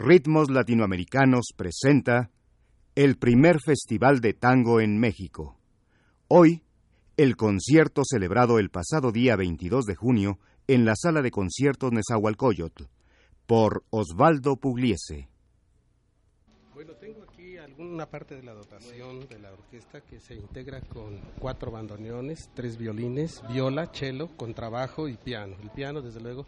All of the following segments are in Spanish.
Ritmos Latinoamericanos presenta el primer Festival de Tango en México. Hoy, el concierto celebrado el pasado día 22 de junio en la sala de conciertos Nezahualcóyotl por Osvaldo Pugliese. Bueno, tengo aquí alguna parte de la dotación de la orquesta que se integra con cuatro bandoneones, tres violines, viola, cello, contrabajo y piano. El piano, desde luego,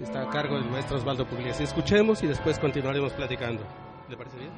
está a cargo del maestro Osvaldo Pugliese. Escuchemos y después continuaremos platicando. ¿Le parece bien?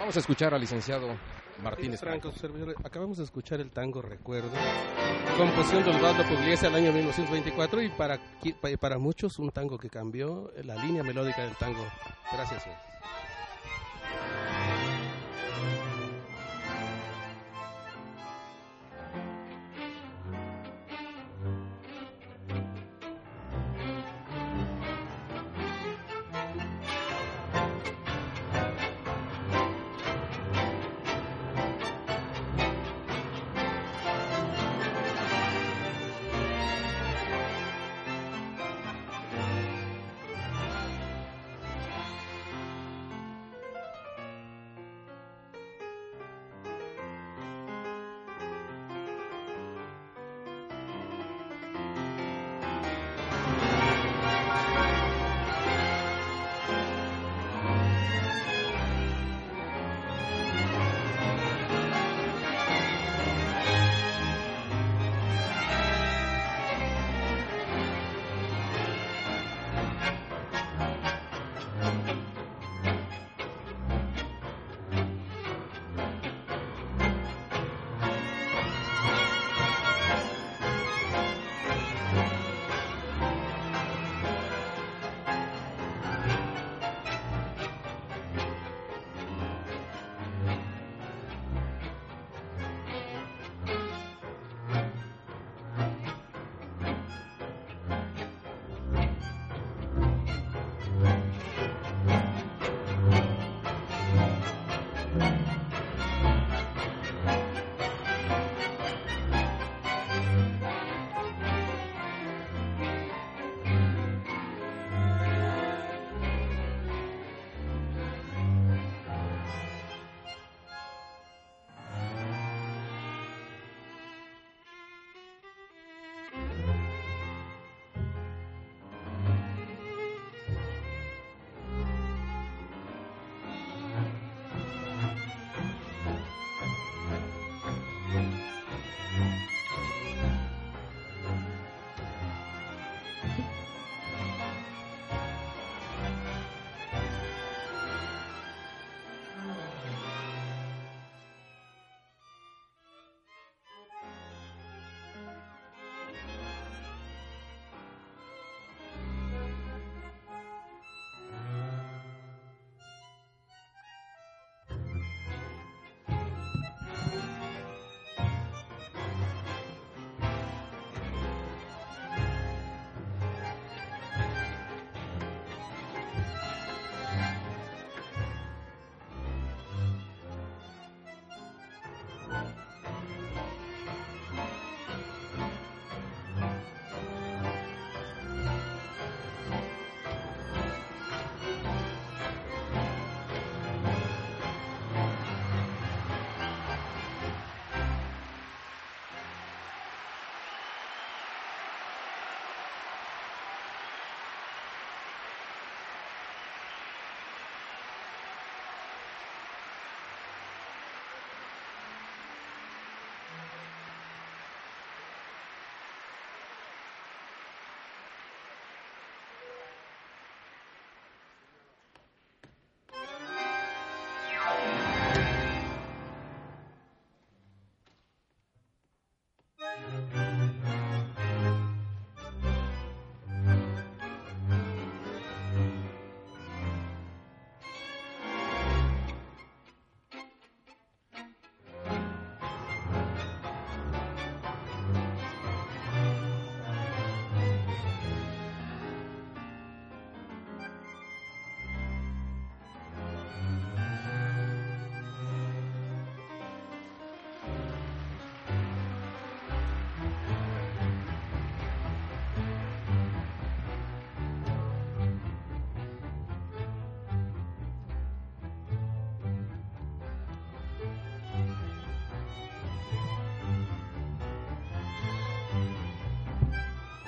Vamos a escuchar al licenciado Martínez Franco. Acabamos de escuchar el tango Recuerdo, composición de Osvaldo Pugliese al año 1924 y para, para muchos un tango que cambió la línea melódica del tango. Gracias. Señor.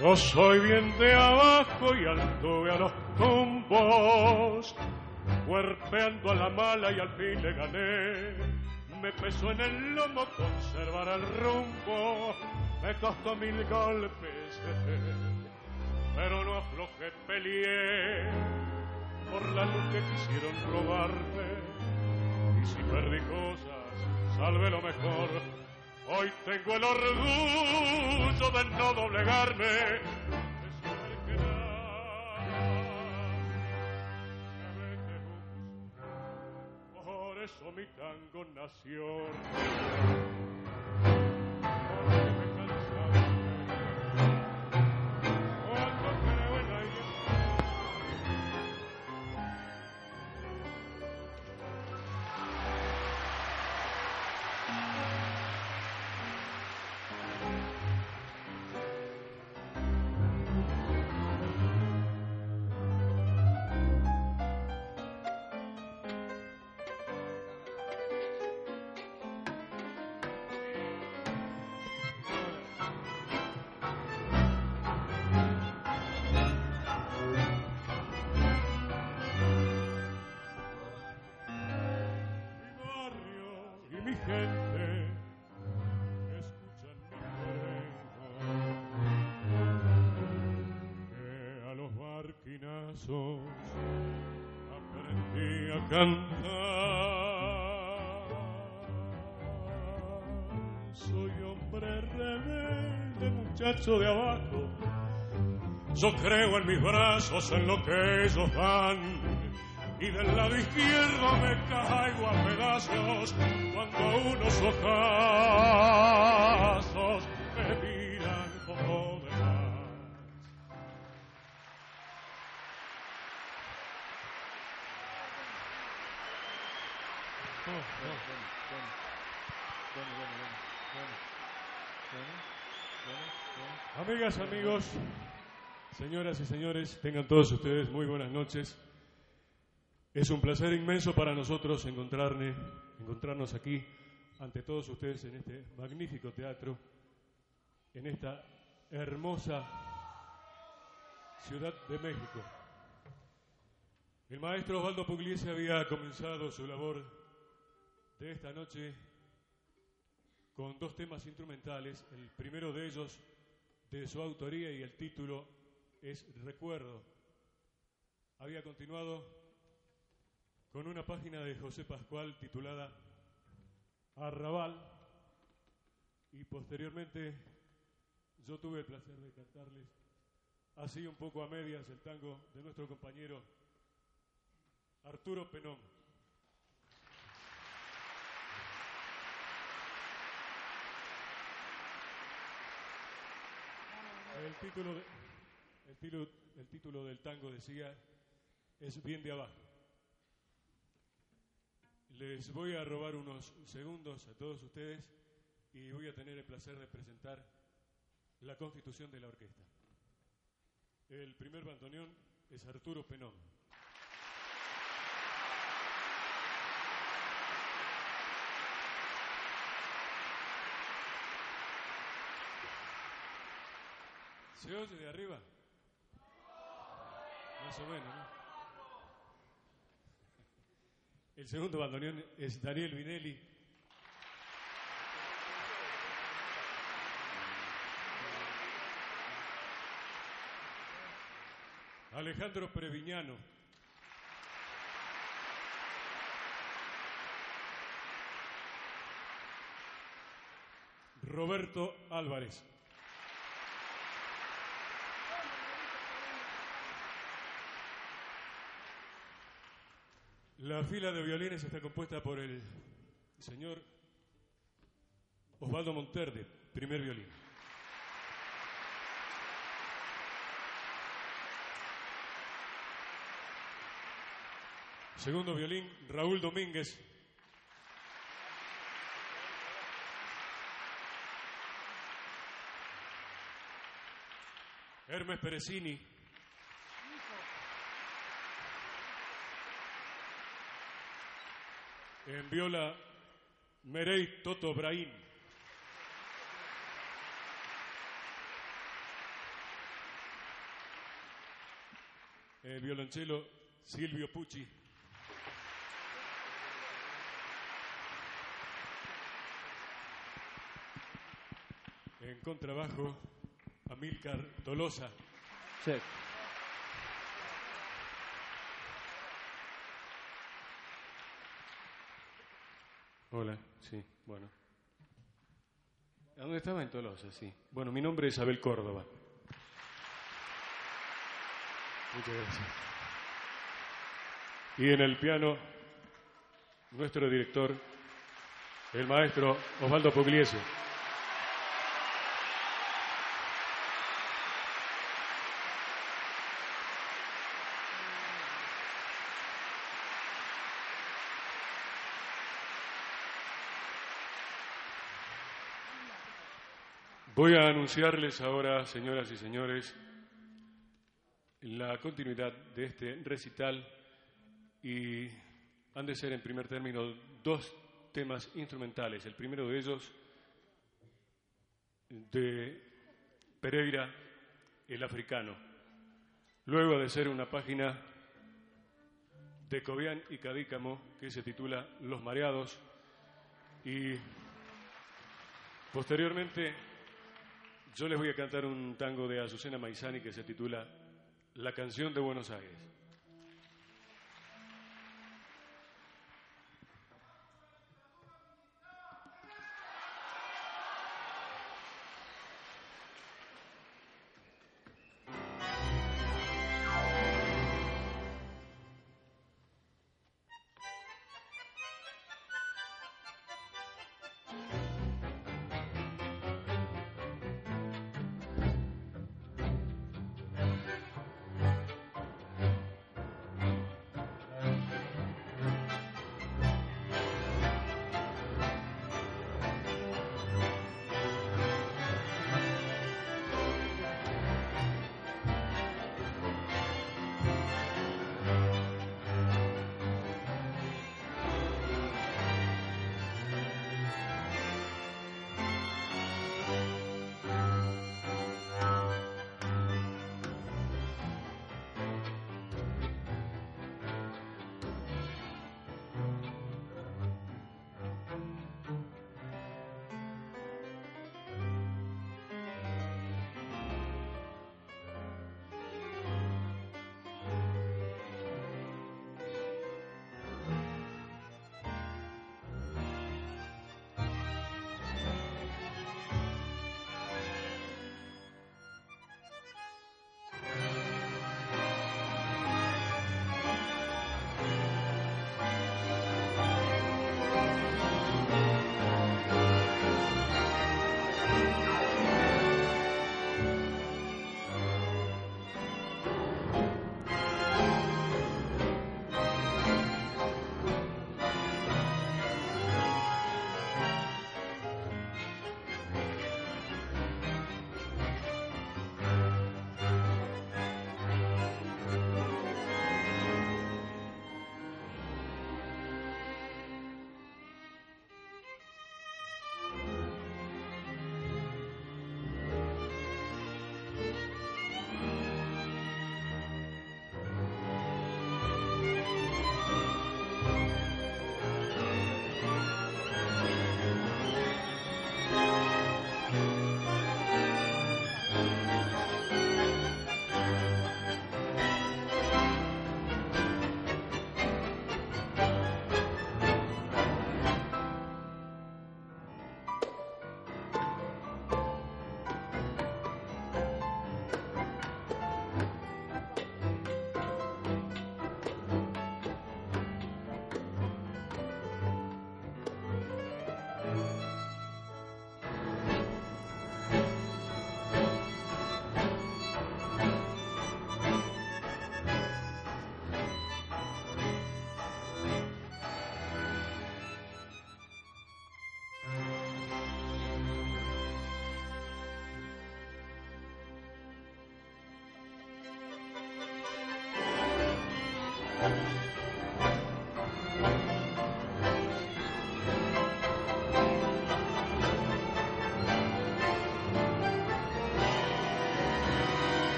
Yo soy bien de abajo y anduve a los tumbos, cuerpeando a la mala y al fin le gané. Me pesó en el lomo conservar el rumbo, me costó mil golpes, pero no aflojé, peleé por la luz que quisieron robarme. Y si perdí cosas, salve lo mejor Hoy tengo el orgullo de no doblegarme. Por eso mi tango nació. Aprendí a cantar. Soy hombre rebelde, muchacho de abajo. Yo creo en mis brazos, en lo que ellos dan. Y del lado izquierdo me caigo a pedazos cuando unos ojazos Amigas, amigos, señoras y señores, tengan todos ustedes muy buenas noches. Es un placer inmenso para nosotros encontrarnos aquí ante todos ustedes en este magnífico teatro, en esta hermosa Ciudad de México. El maestro Osvaldo Pugliese había comenzado su labor de esta noche con dos temas instrumentales. El primero de ellos de su autoría y el título es Recuerdo. Había continuado con una página de José Pascual titulada Arrabal y posteriormente yo tuve el placer de cantarles así un poco a medias el tango de nuestro compañero Arturo Penón. El título, el, el título del tango decía, es bien de abajo. Les voy a robar unos segundos a todos ustedes y voy a tener el placer de presentar la constitución de la orquesta. El primer bandoneón es Arturo Penón. ¿Se oye de arriba? Más o menos, ¿no? El segundo bandoneón es Daniel Vinelli. Alejandro Previñano. Roberto Álvarez. La fila de violines está compuesta por el señor Osvaldo Monterde, primer violín. Segundo violín, Raúl Domínguez. Hermes Perecini. En viola, Merey Toto Brahim. El eh, violonchelo, Silvio Pucci. En contrabajo, Amilcar Tolosa. Hola, sí, bueno. ¿A dónde estaba en Tolosa? Sí. Bueno, mi nombre es Abel Córdoba. Muchas gracias. Y en el piano, nuestro director, el maestro Osvaldo Pugliese. Voy a anunciarles ahora, señoras y señores, la continuidad de este recital y han de ser en primer término dos temas instrumentales. El primero de ellos de Pereira, el africano. Luego de ser una página de Cobian y Cadícamo que se titula Los Mareados y posteriormente yo les voy a cantar un tango de Azucena Maizani que se titula La canción de Buenos Aires.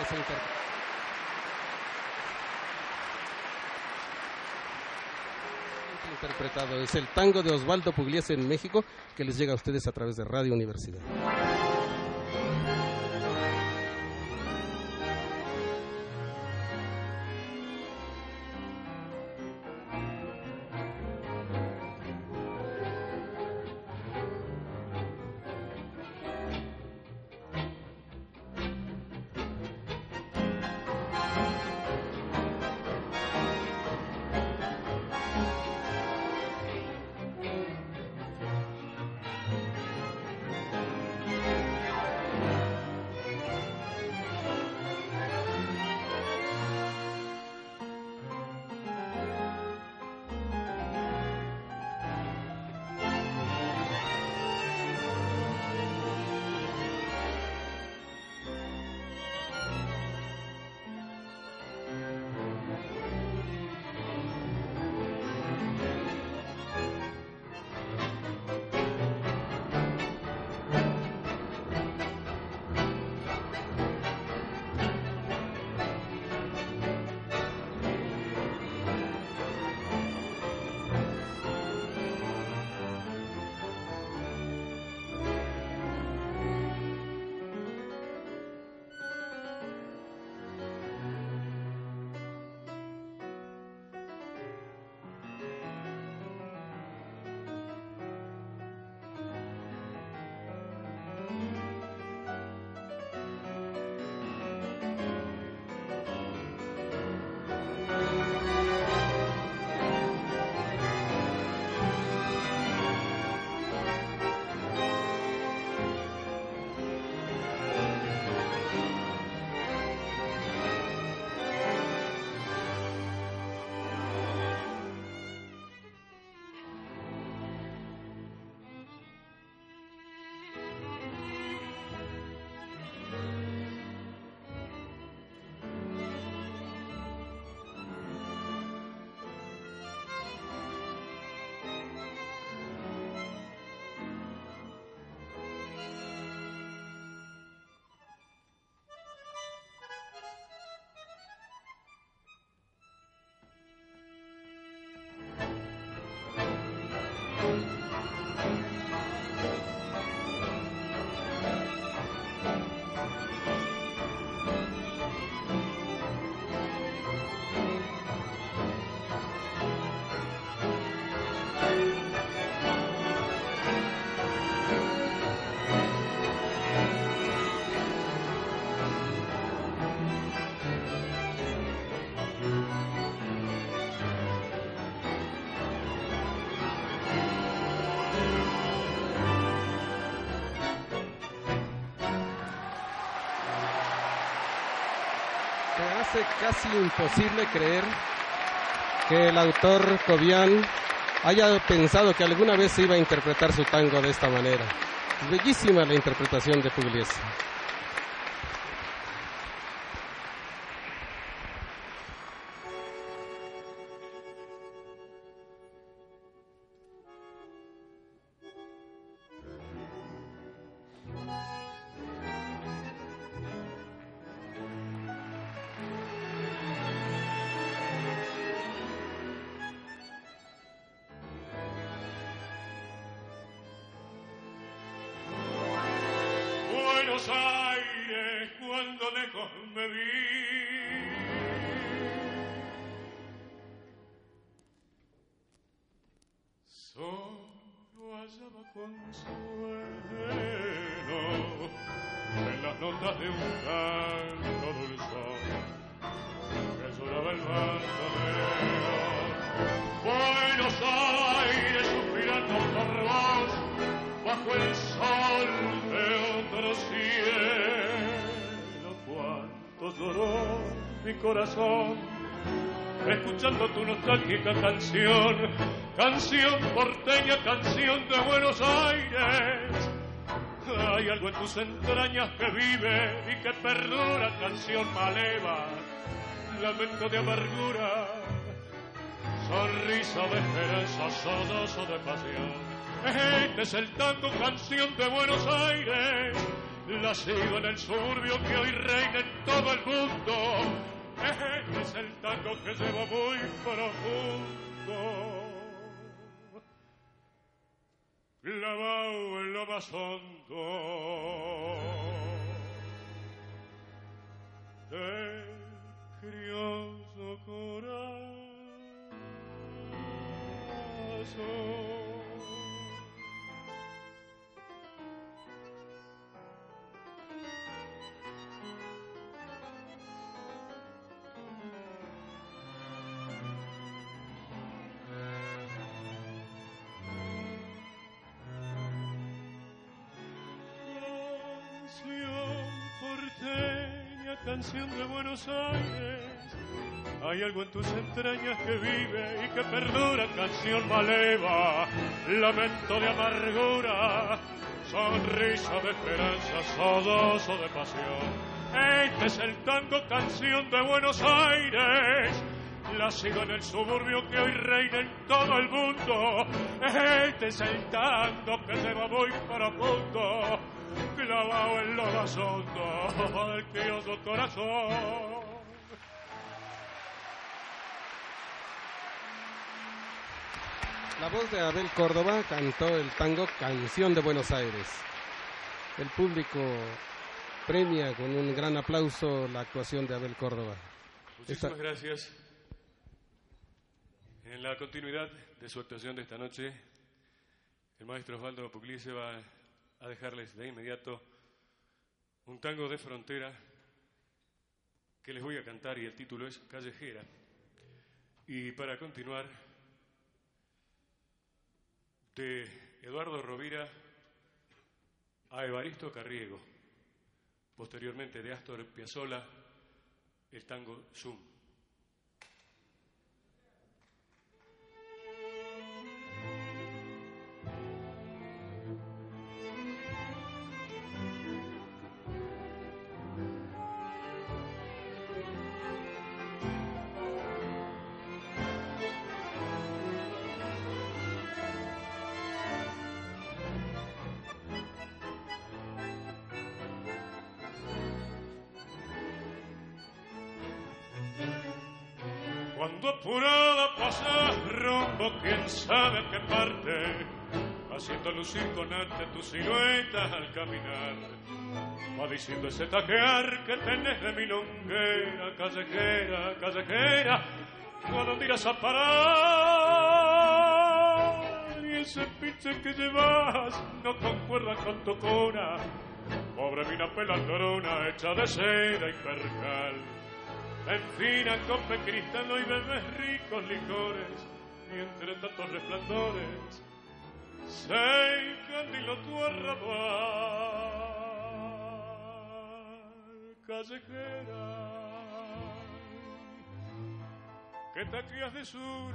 Interpreta. interpretado es el tango de Osvaldo Pugliese en México que les llega a ustedes a través de Radio Universidad. Casi imposible creer que el autor Cobian haya pensado que alguna vez iba a interpretar su tango de esta manera. Bellísima la interpretación de Pugliese. Canción, porteña, canción de Buenos Aires. Hay algo en tus entrañas que vive y que perdura, canción maleva, lamento de amargura, sonrisa de esperanza, sollozo de pasión. Este es el tango, canción de Buenos Aires, la sigo en el suburbio que hoy reina en todo el mundo. Este es el tango que llevo muy profundo. Clavado en lo más hondo corazón. Canción de Buenos Aires. Hay algo en tus entrañas que vive y que perdura, canción maleva, lamento de amargura, sonrisa de esperanza, sodoso de pasión. Este es el tango, canción de Buenos Aires. La sigo en el suburbio que hoy reina en todo el mundo. Este es el tango que se va muy profundo clavado en lo más hondo del crioso corazón. La voz de Abel Córdoba cantó el tango Canción de Buenos Aires. El público premia con un gran aplauso la actuación de Abel Córdoba. Muchísimas gracias. En la continuidad de su actuación de esta noche, el maestro Osvaldo Pugliese va a dejarles de inmediato un tango de frontera que les voy a cantar y el título es Callejera. Y para continuar, de Eduardo Rovira a Evaristo Carriego, posteriormente de Astor Piazzolla, el tango Zoom. Cuando apurada pasa rumbo, quién sabe qué parte, haciendo lucir con arte tu silueta al caminar. Va diciendo ese taquear que tenés de milonguera, callejera, callejera, ¿a dónde irás a parar? Y ese pinche que llevas no concuerda con tu cona, pobre mina pelandrona hecha de seda y percal en fina copa cristal y bebes ricos licores, y entre tantos resplandores se encandiló tu arrabal callejera que taquías de sur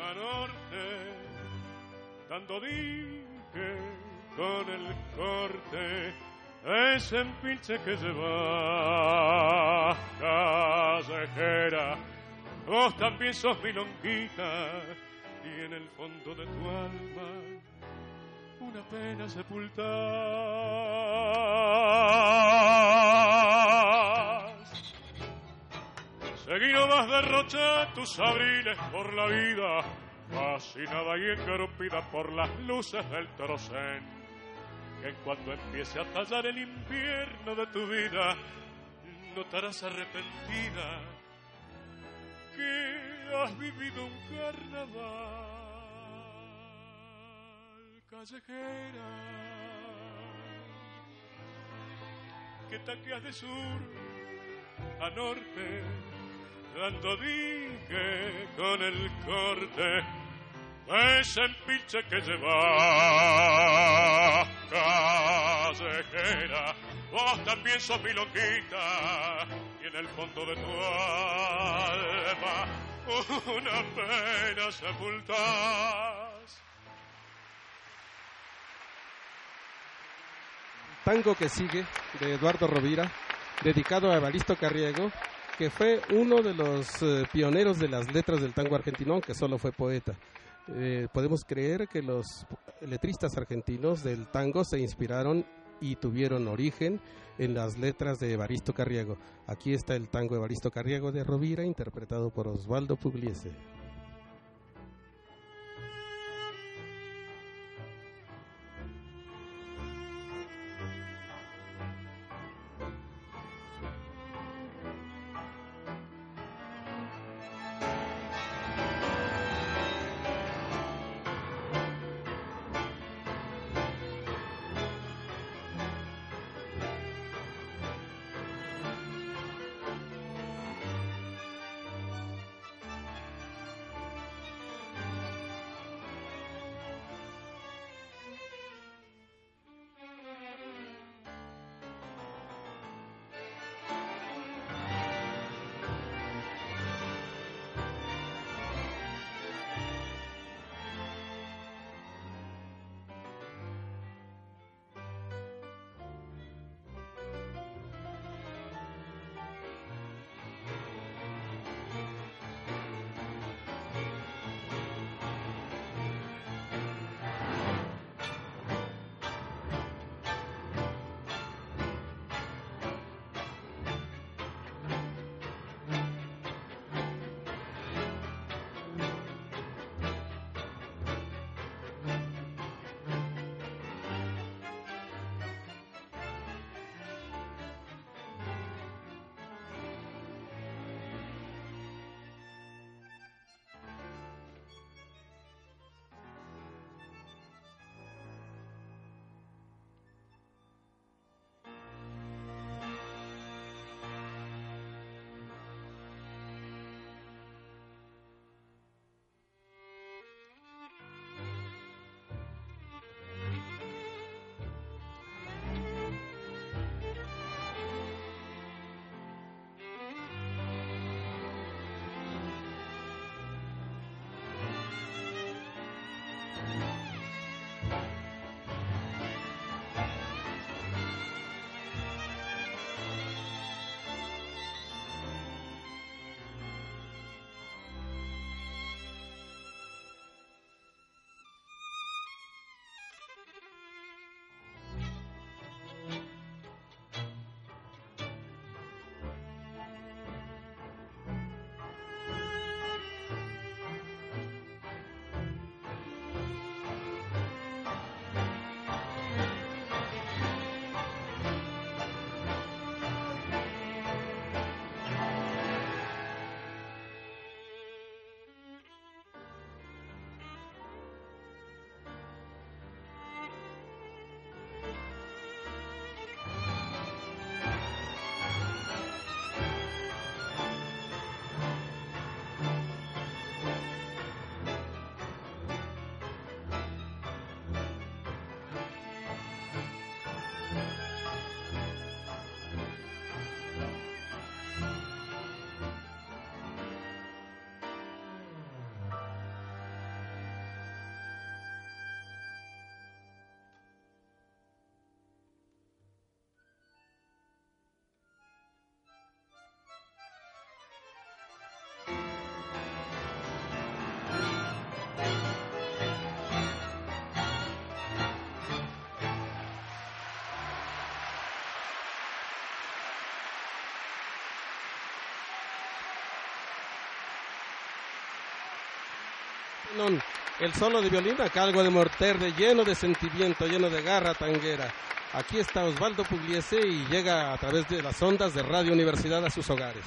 a norte, dando dique con el corte es en pinche que se va callejera. Vos también sos mi longuita y en el fondo de tu alma una pena sepultas. Seguí más derrocha tus abriles por la vida, fascinada y encorpida por las luces del trocén que cuando empiece a tallar el invierno de tu vida, notarás arrepentida que has vivido un carnaval callejera, que taqueas de sur a norte, dando dique con el corte ese pinche que lleva callejera, vos también sos mi loquita, y en el fondo de tu alma una pena sepultas. Tango que sigue, de Eduardo Rovira, dedicado a Evaristo Carriego, que fue uno de los eh, pioneros de las letras del tango argentino, aunque solo fue poeta. Eh, podemos creer que los letristas argentinos del tango se inspiraron y tuvieron origen en las letras de Evaristo Carriego. Aquí está el tango Evaristo Carriego de Rovira, interpretado por Osvaldo Pugliese. El solo de violín a cargo de Morterde, lleno de sentimiento, lleno de garra tanguera. Aquí está Osvaldo Pugliese y llega a través de las ondas de Radio Universidad a sus hogares.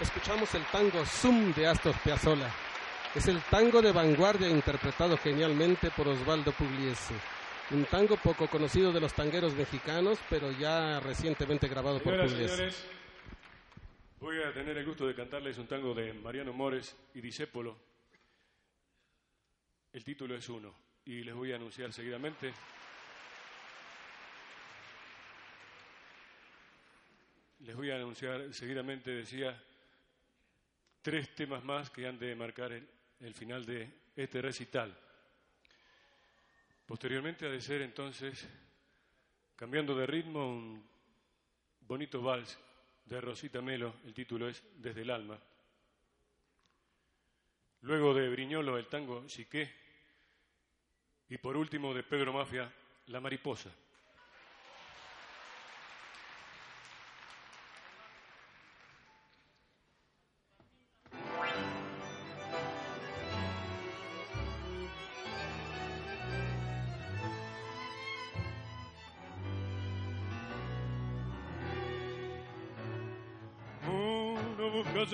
Escuchamos el tango Zoom de Astor Piazzolla. Es el tango de vanguardia interpretado genialmente por Osvaldo Pugliese. Un tango poco conocido de los tangueros mexicanos, pero ya recientemente grabado por Señoras Pugliese. señores, voy a tener el gusto de cantarles un tango de Mariano Mores y Disépolo. El título es uno y les voy a anunciar seguidamente. Les voy a anunciar seguidamente, decía, tres temas más que han de marcar el, final de este recital. Posteriormente ha de ser entonces, cambiando de ritmo, un bonito vals de Rosita Melo, el título es Desde el alma. Luego de Briñolo, el tango Chiqué. Y por último de Pedro Mafia, La mariposa.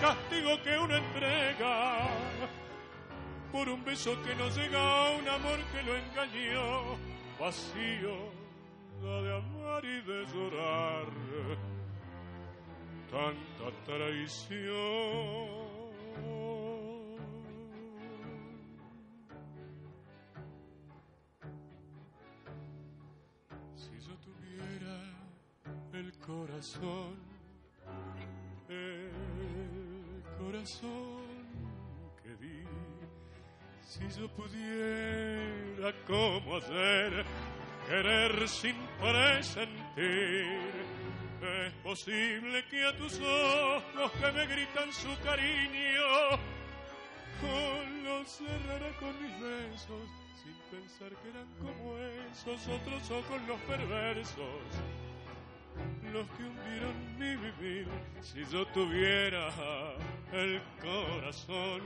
castigo que uno entrega. Por un beso que no llega a un amor que lo engañó, vacío de amar y de llorar, tanta traición. Si yo tuviera el corazón, el corazón que di, si yo pudiera como hacer, querer sin presentir, es posible que a tus ojos que me gritan su cariño, con los cerrara con mis besos, sin pensar que eran como esos otros ojos los perversos, los que hundieron mi vivir. Si yo tuviera el corazón,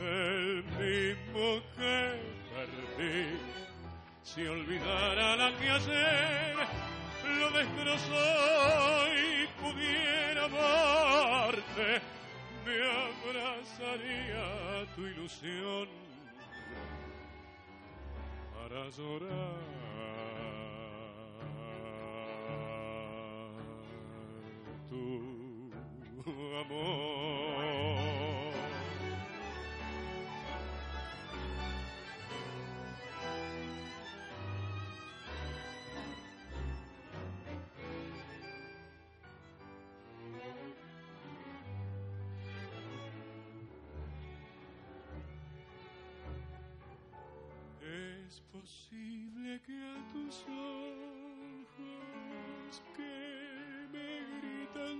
el mismo que perdí, si olvidara la que ayer lo destrozó y pudiera amarte, me abrazaría tu ilusión para llorar tu amor. Es posible que a tus ojos que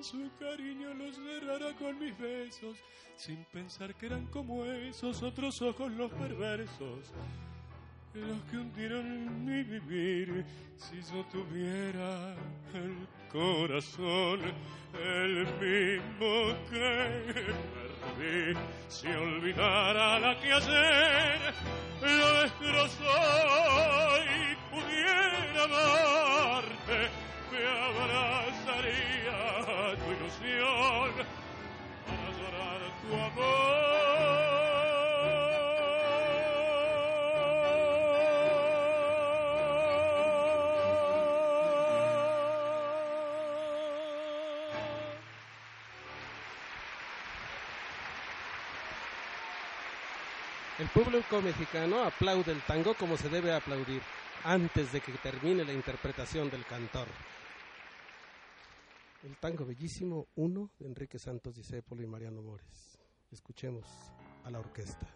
su cariño los cerrara con mis besos, sin pensar que eran como esos otros ojos los perversos, los que hundieron mi vivir. Si yo tuviera el corazón, el mismo que perdí, si olvidara la que ayer lo destrozó y pudiera amarte, me abrazaría tu ilusión para llorar tu amor. El público mexicano aplaude el tango como se debe aplaudir, antes de que termine la interpretación del cantor. El tango bellísimo 1 de Enrique Santos Discépolo y Mariano Mores. Escuchemos a la orquesta.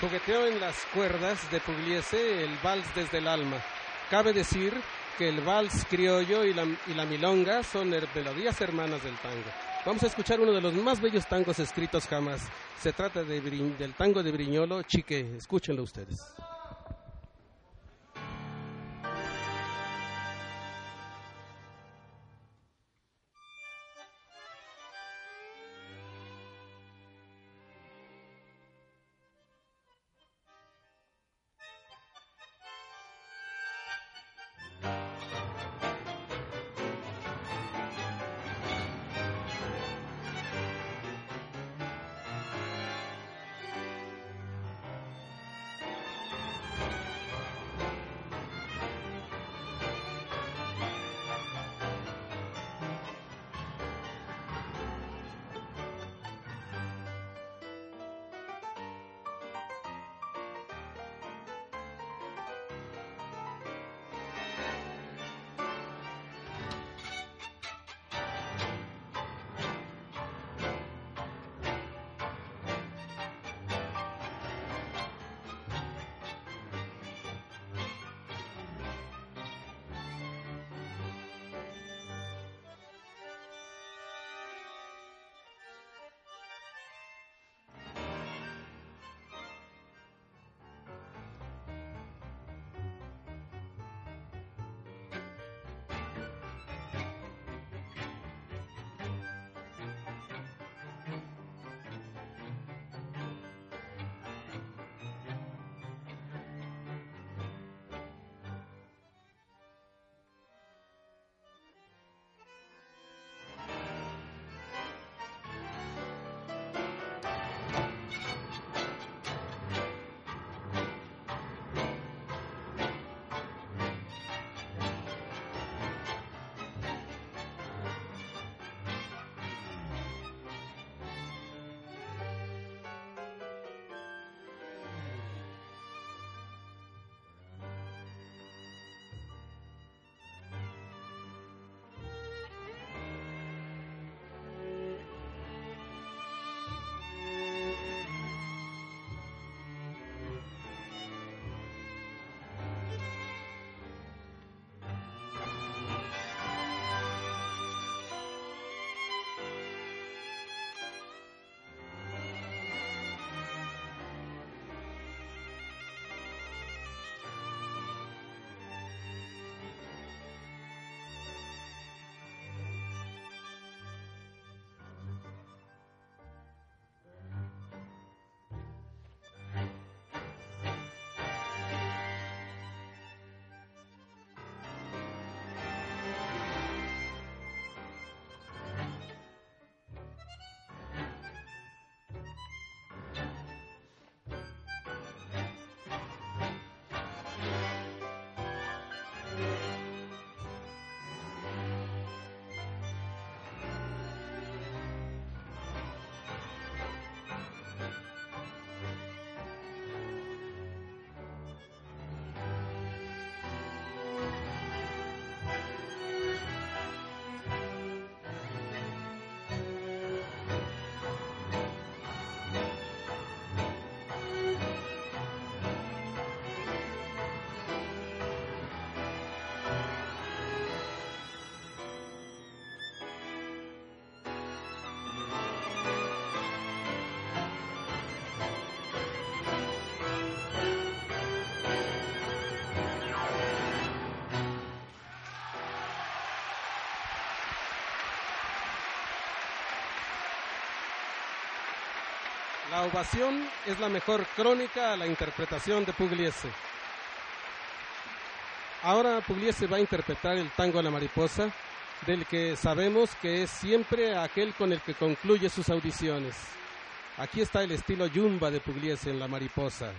Jugueteó en las cuerdas de Pugliese el vals desde el alma. Cabe decir que el vals criollo y la, milonga son melodías hermanas del tango. Vamos a escuchar uno de los más bellos tangos escritos jamás. Se trata de, del tango de Briñolo, Chique. Escúchenlo ustedes. La ovación es la mejor crónica a la interpretación de Pugliese. Ahora Pugliese va a interpretar el tango a la mariposa, del que sabemos que es siempre aquel con el que concluye sus audiciones. Aquí está el estilo yumba de Pugliese en la mariposa.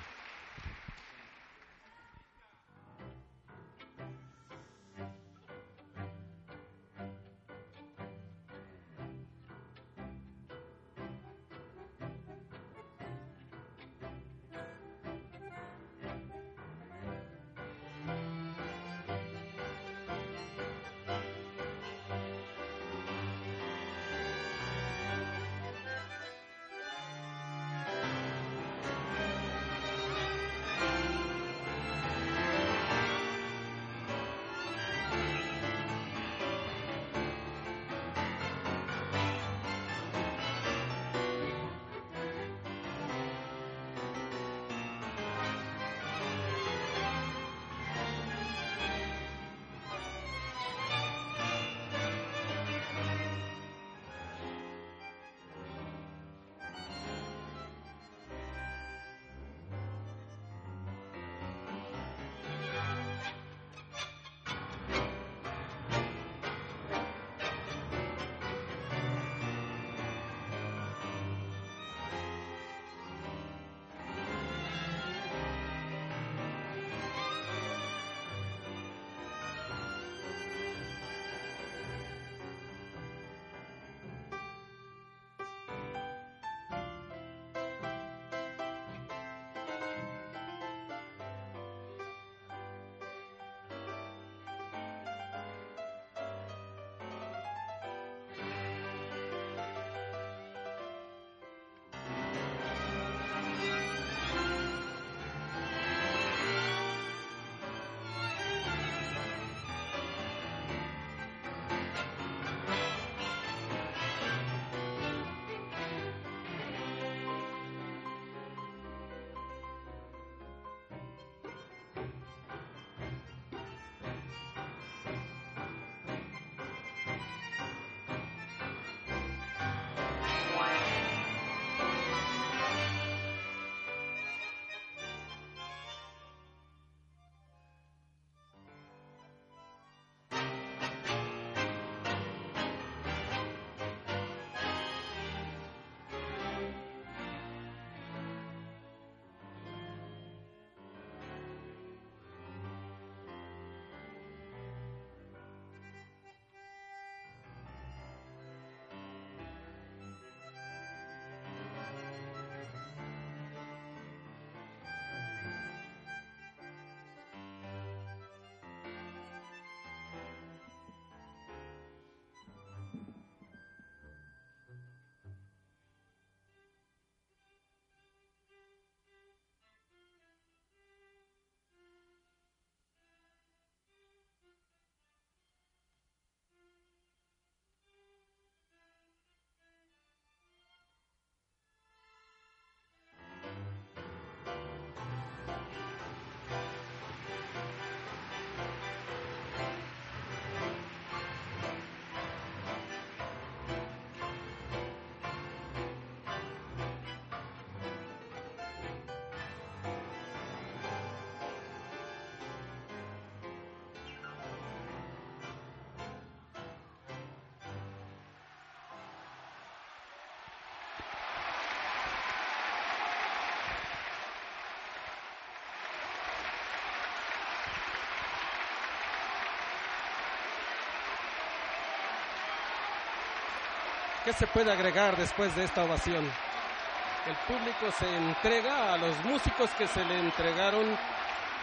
¿Qué se puede agregar después de esta ovación? El público se entrega a los músicos que se le entregaron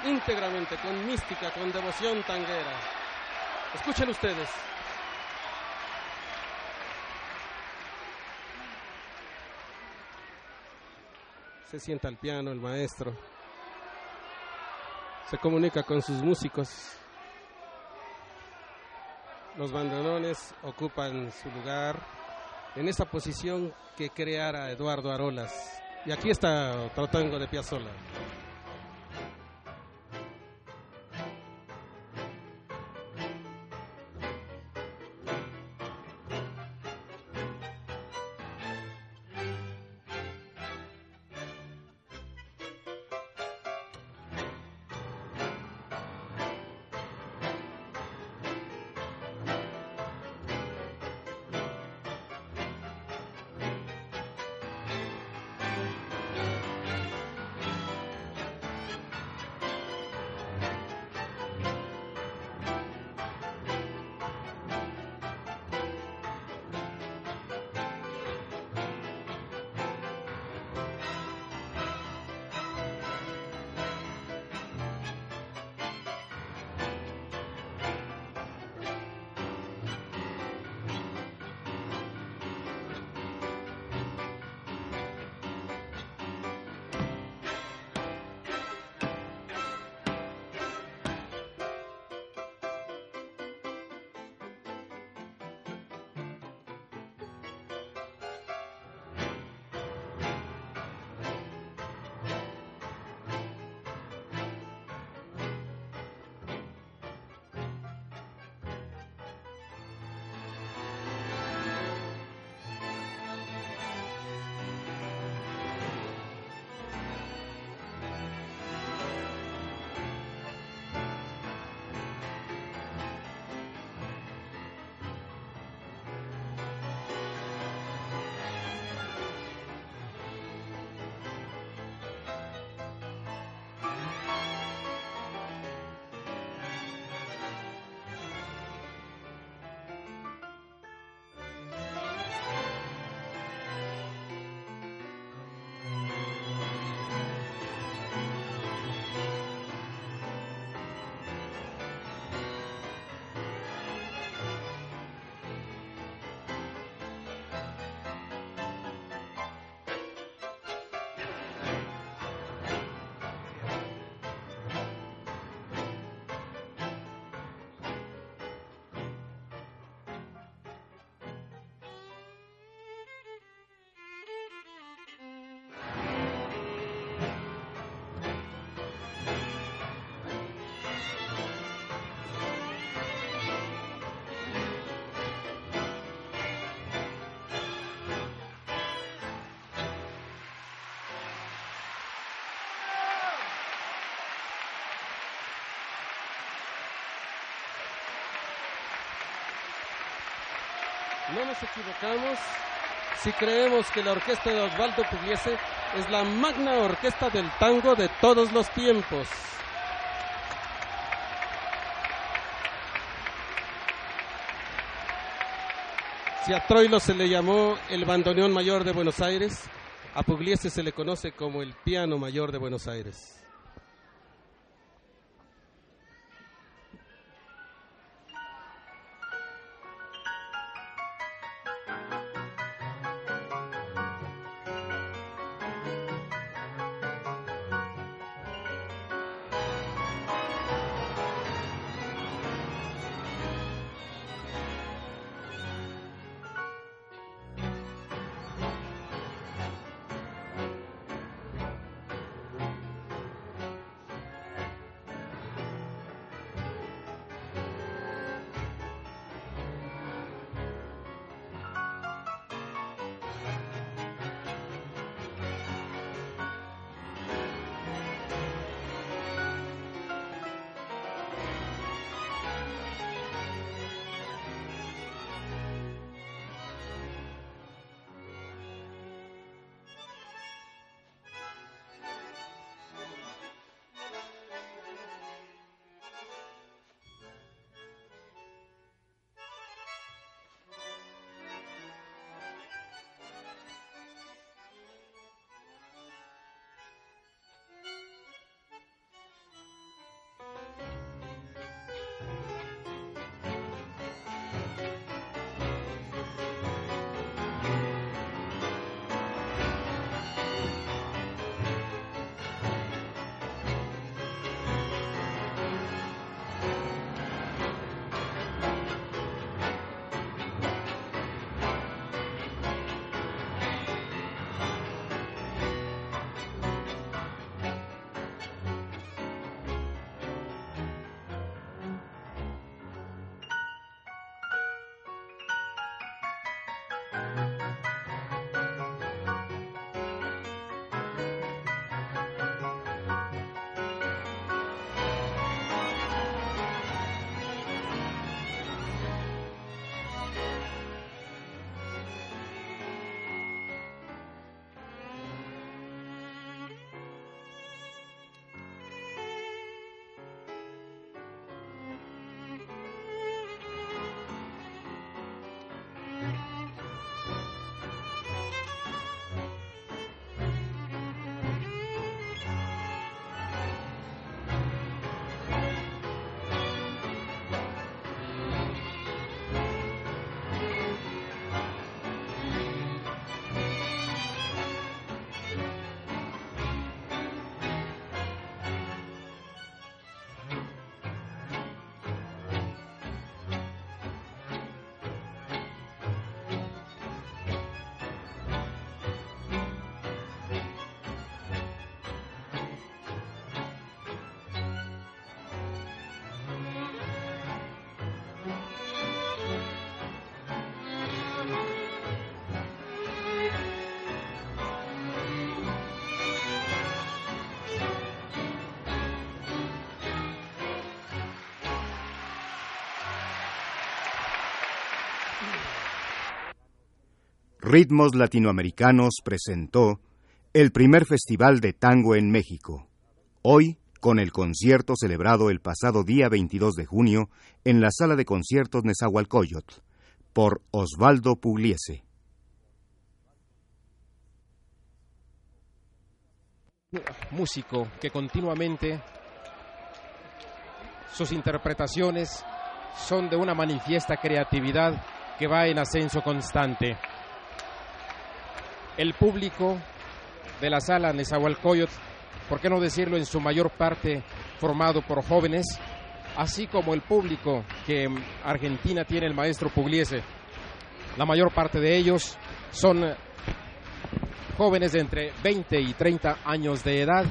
íntegramente, con mística, con devoción tanguera. Escuchen ustedes. Se sienta al piano el maestro. Se comunica con sus músicos. Los bandoneones ocupan su lugar en esa posición que creara Eduardo Arolas. Y aquí está Trotango de Piazzolla. No nos equivocamos si creemos que la orquesta de Osvaldo Pugliese es la magna orquesta del tango de todos los tiempos. Si a Troilo se le llamó el bandoneón mayor de Buenos Aires, a Pugliese se le conoce como el piano mayor de Buenos Aires. Ritmos Latinoamericanos presentó el primer festival de tango en México. Hoy, con el concierto celebrado el pasado día 22 de junio en la sala de conciertos Nezahualcóyotl, por Osvaldo Pugliese. Músico que continuamente sus interpretaciones son de una manifiesta creatividad que va en ascenso constante. El público de la sala Nezahualcóyotl, por qué no decirlo en su mayor parte formado por jóvenes, así como el público que en Argentina tiene el maestro Pugliese. La mayor parte de ellos son jóvenes de entre 20 y 30 años de edad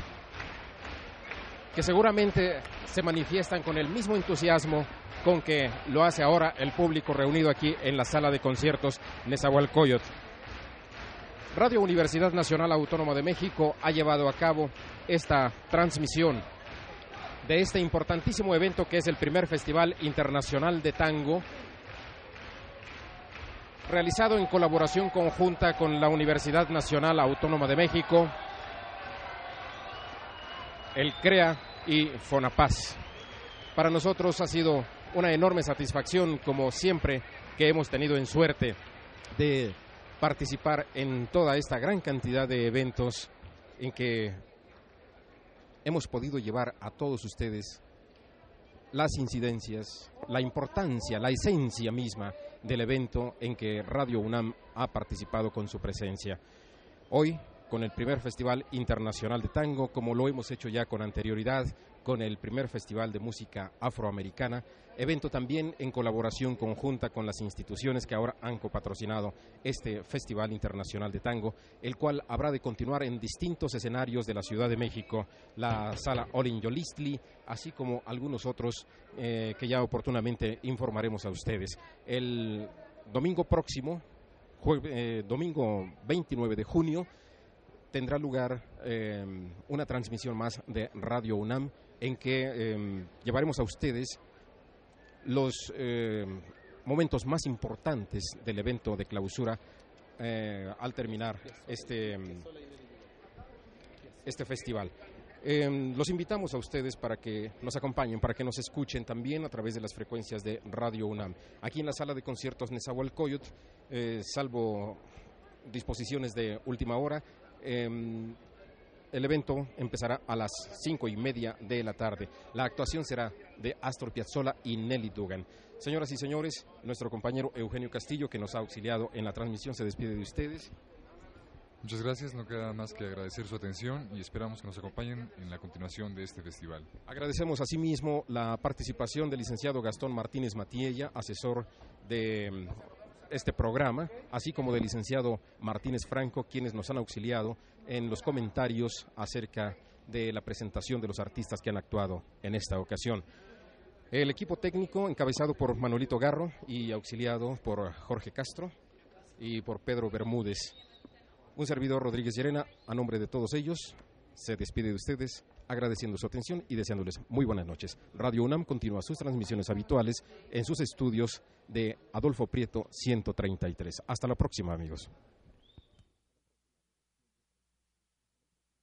que seguramente se manifiestan con el mismo entusiasmo con que lo hace ahora el público reunido aquí en la sala de conciertos Nezahualcóyotl. Radio Universidad Nacional Autónoma de México ha llevado a cabo esta transmisión de este importantísimo evento que es el primer Festival Internacional de Tango, realizado en colaboración conjunta con la Universidad Nacional Autónoma de México, el CREA y FONAPAS. Para nosotros ha sido una enorme satisfacción, como siempre que hemos tenido en suerte de participar en toda esta gran cantidad de eventos en que hemos podido llevar a todos ustedes las incidencias, la importancia, la esencia misma del evento en que Radio UNAM ha participado con su presencia. Hoy con el primer Festival Internacional de Tango, como lo hemos hecho ya con anterioridad, con el primer Festival de Música Afroamericana, evento también en colaboración conjunta con las instituciones que ahora han copatrocinado este Festival Internacional de Tango, el cual habrá de continuar en distintos escenarios de la Ciudad de México, la Sala Olin Yolistli, así como algunos otros eh, que ya oportunamente informaremos a ustedes. El domingo próximo, eh, domingo 29 de junio, tendrá lugar eh, una transmisión más de Radio UNAM en que eh, llevaremos a ustedes los eh, momentos más importantes del evento de clausura al terminar este, este festival. los invitamos a ustedes para que nos acompañen, para que nos escuchen también a través de las frecuencias de Radio UNAM. Aquí en la sala de conciertos Nezahualcóyotl, salvo disposiciones de última hora, Em, el evento empezará a las cinco y media de la tarde. La actuación será de Astor Piazzolla y Nelly Dugan. Señoras y señores, nuestro compañero Eugenio Castillo, que nos ha auxiliado en la transmisión, se despide de ustedes. Muchas gracias, no queda más que agradecer su atención y esperamos que nos acompañen en la continuación de este festival. Agradecemos asimismo la participación del licenciado Gastón Martínez Matiella, asesor de este programa, así como del licenciado Martínez Franco, quienes nos han auxiliado en los comentarios acerca de la presentación de los artistas que han actuado en esta ocasión. El equipo técnico, encabezado por Manuelito Garro y auxiliado por Jorge Castro y por Pedro Bermúdez. Un servidor Rodríguez Llerena, a nombre de todos ellos, se despide de ustedes agradeciendo su atención y deseándoles muy buenas noches. Radio UNAM continúa sus transmisiones habituales en sus estudios de Adolfo Prieto 133. Hasta la próxima, amigos.